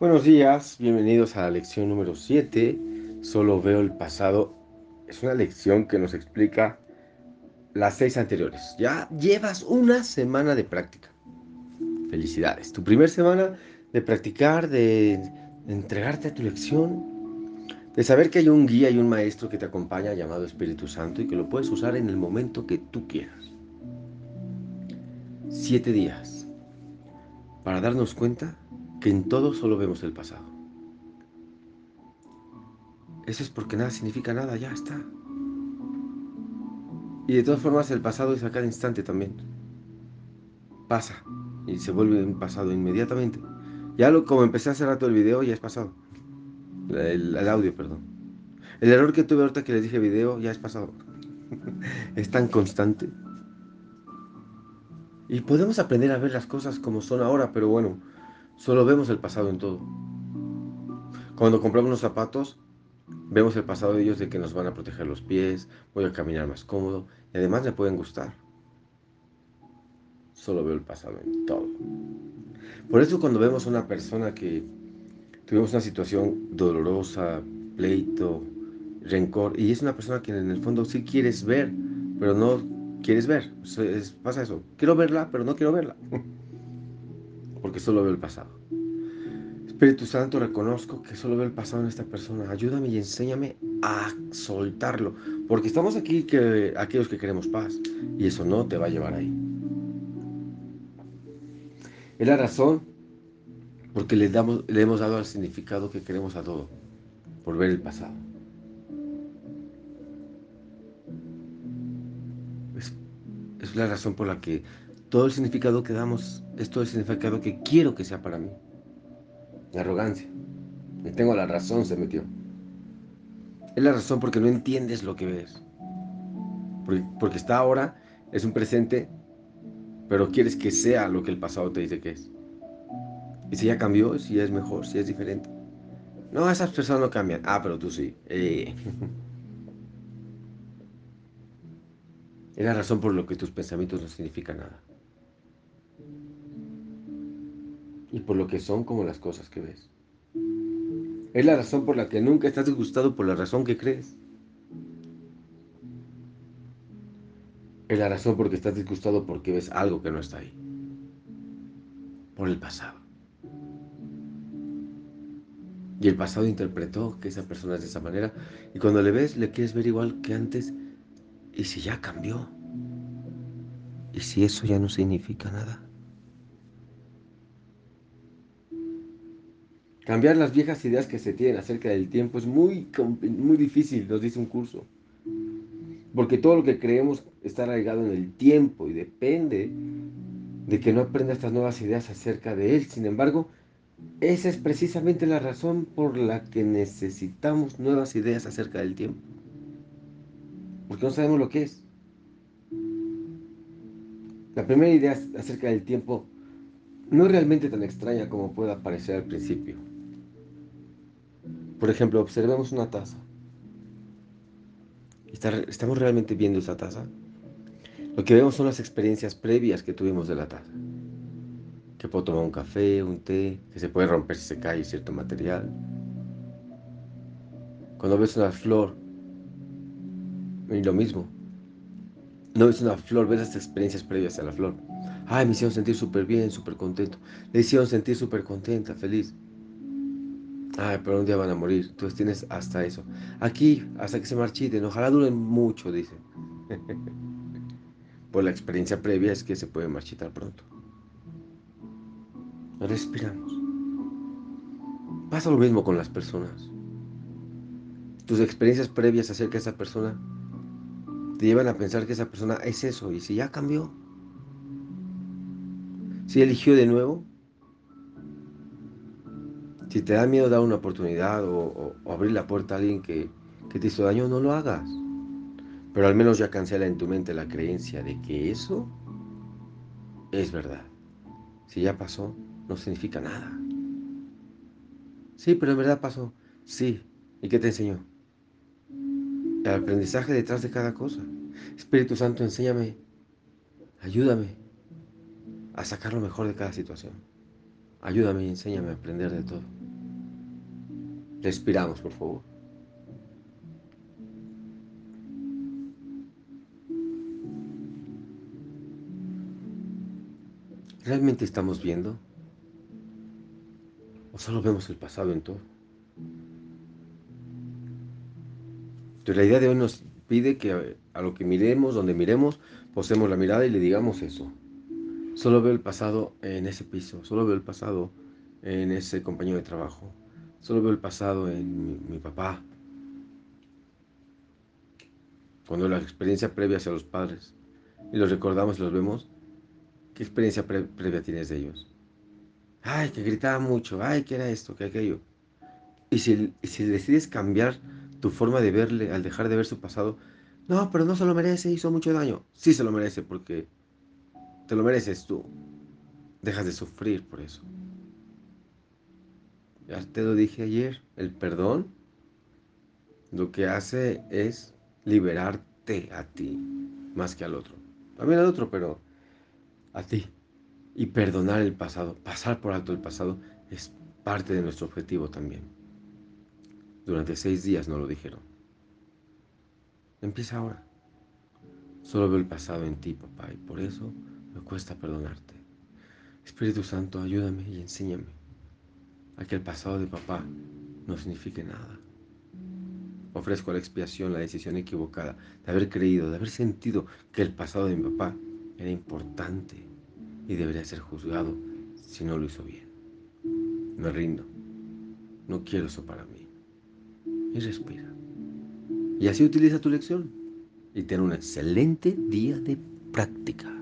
Buenos días, bienvenidos a la lección número 7. Solo veo el pasado. Es una lección que nos explica las seis anteriores. Ya llevas una semana de práctica. Felicidades. Tu primera semana de practicar, de, entregarte a tu lección, de saber que hay un guía y un maestro que te acompaña llamado Espíritu Santo y que lo puedes usar en el momento que tú quieras. Siete días para darnos cuenta que en todo solo vemos el pasado. Eso es porque nada significa nada, ya está. Y de todas formas el pasado es a cada instante también. Pasa y se vuelve un pasado inmediatamente. Ya lo, como empecé hace rato el video, ya es pasado. El, el audio, perdón. El error que tuve ahorita que les dije video, ya es pasado. es tan constante. Y podemos aprender a ver las cosas como son ahora, pero bueno, Solo vemos el pasado en todo. Cuando compramos los zapatos, vemos el pasado de ellos de que nos van a proteger los pies, voy a caminar más cómodo y además me pueden gustar. Solo veo el pasado en todo. Por eso cuando vemos una persona que tuvimos una situación dolorosa, pleito, rencor, y es una persona que en el fondo sí quieres ver, pero no quieres ver. pasa eso. Quiero verla, pero no quiero verla. porque solo veo el pasado. Espíritu Santo, reconozco que solo veo el pasado en esta persona. Ayúdame y enséñame a soltarlo, porque estamos aquí que aquellos que queremos paz y eso no te va a llevar ahí. Es la razón porque le, damos, le hemos dado el significado que queremos a todo, por ver el pasado. Es la razón por la que todo el significado que damos es todo el significado que quiero que sea para mí. La arrogancia. Tengo la razón, se metió. Es la razón porque no entiendes lo que ves. Porque, está ahora, es un presente, pero quieres que sea lo que el pasado te dice que es. Y si ya cambió, si ya es mejor, si es diferente. No, esas personas no cambian. Ah, pero tú sí. Eh. Es la razón por lo que tus pensamientos no significan nada. y por lo que son como las cosas que ves. Es la razón por la que nunca estás disgustado por la razón que crees. Es la razón por que estás disgustado porque ves algo que no está ahí. Por el pasado. Y el pasado interpretó que esa persona es de esa manera. Y cuando le ves, le quieres ver igual que antes. ¿Y si ya cambió? ¿Y si eso ya no significa nada? Cambiar las viejas ideas que se tienen acerca del tiempo es muy, muy difícil, nos dice un curso. Porque todo lo que creemos está arraigado en el tiempo y depende de que no aprenda estas nuevas ideas acerca de él. Sin embargo, esa es precisamente la razón por la que necesitamos nuevas ideas acerca del tiempo. Porque no sabemos lo que es. La primera idea acerca del tiempo no es realmente tan extraña como pueda parecer al principio. Por ejemplo, observemos una taza. ¿Estamos realmente viendo esa taza? Lo que vemos son las experiencias previas que tuvimos de la taza. Que puedo tomar un café, un té, que se puede romper si se cae cierto material. Cuando ves una flor, y lo mismo. No ves una flor, ves las experiencias previas a la flor. Ay, me hicieron sentir súper bien, súper contento. Le hicieron sentir súper contenta, feliz. Ay, pero un día van a morir. Entonces tienes hasta eso. Aquí, hasta que se marchiten. Ojalá duren mucho, dice. Por la experiencia previa es que se puede marchitar pronto. Respiramos. Pasa lo mismo con las personas. Tus experiencias previas acerca de esa persona te llevan a pensar que esa persona es eso. Y si ya cambió, si eligió de nuevo, si te da miedo dar una oportunidad o, abrir la puerta a alguien que, que, te hizo daño, no lo hagas. Pero al menos ya cancela en tu mente la creencia de que eso es verdad. Si ya pasó, no significa nada. Sí, pero en verdad pasó. Sí. ¿Y qué te enseñó? El aprendizaje detrás de cada cosa. Espíritu Santo, enséñame, ayúdame a sacar lo mejor de cada situación. Ayúdame y enséñame a aprender de todo. Respiramos, por favor. ¿Realmente estamos viendo? ¿O solo vemos el pasado en todo? Entonces la idea de hoy nos pide que a lo que miremos, donde miremos, posemos la mirada y le digamos eso. Solo veo el pasado en ese piso, solo veo el pasado en ese compañero de trabajo, solo veo el pasado en mi, papá. Cuando la experiencia previa hacia los padres y los recordamos y los vemos, ¿qué experiencia previa tienes de ellos? Ay, que gritaba mucho, ay, que era esto, que aquello. Y si, si decides cambiar tu forma de verle al dejar de ver su pasado, no, pero no se lo merece, hizo mucho daño. Sí se lo merece porque te lo mereces tú. Dejas de sufrir por eso. Ya te lo dije ayer, el perdón lo que hace es liberarte a ti más que al otro. También al otro, pero a ti. Y perdonar el pasado, pasar por alto el pasado, es parte de nuestro objetivo también. Durante seis días no lo dijeron. Empieza ahora. Solo veo el pasado en ti, papá, y por eso me cuesta perdonarte. Espíritu Santo, ayúdame y enséñame a que el pasado de papá no signifique nada. Ofrezco la expiación la decisión equivocada de haber creído, de haber sentido que el pasado de mi papá era importante y debería ser juzgado si no lo hizo bien. Me rindo. No quiero eso para mí. Y respira. Y así utiliza tu lección y ten un excelente día de práctica.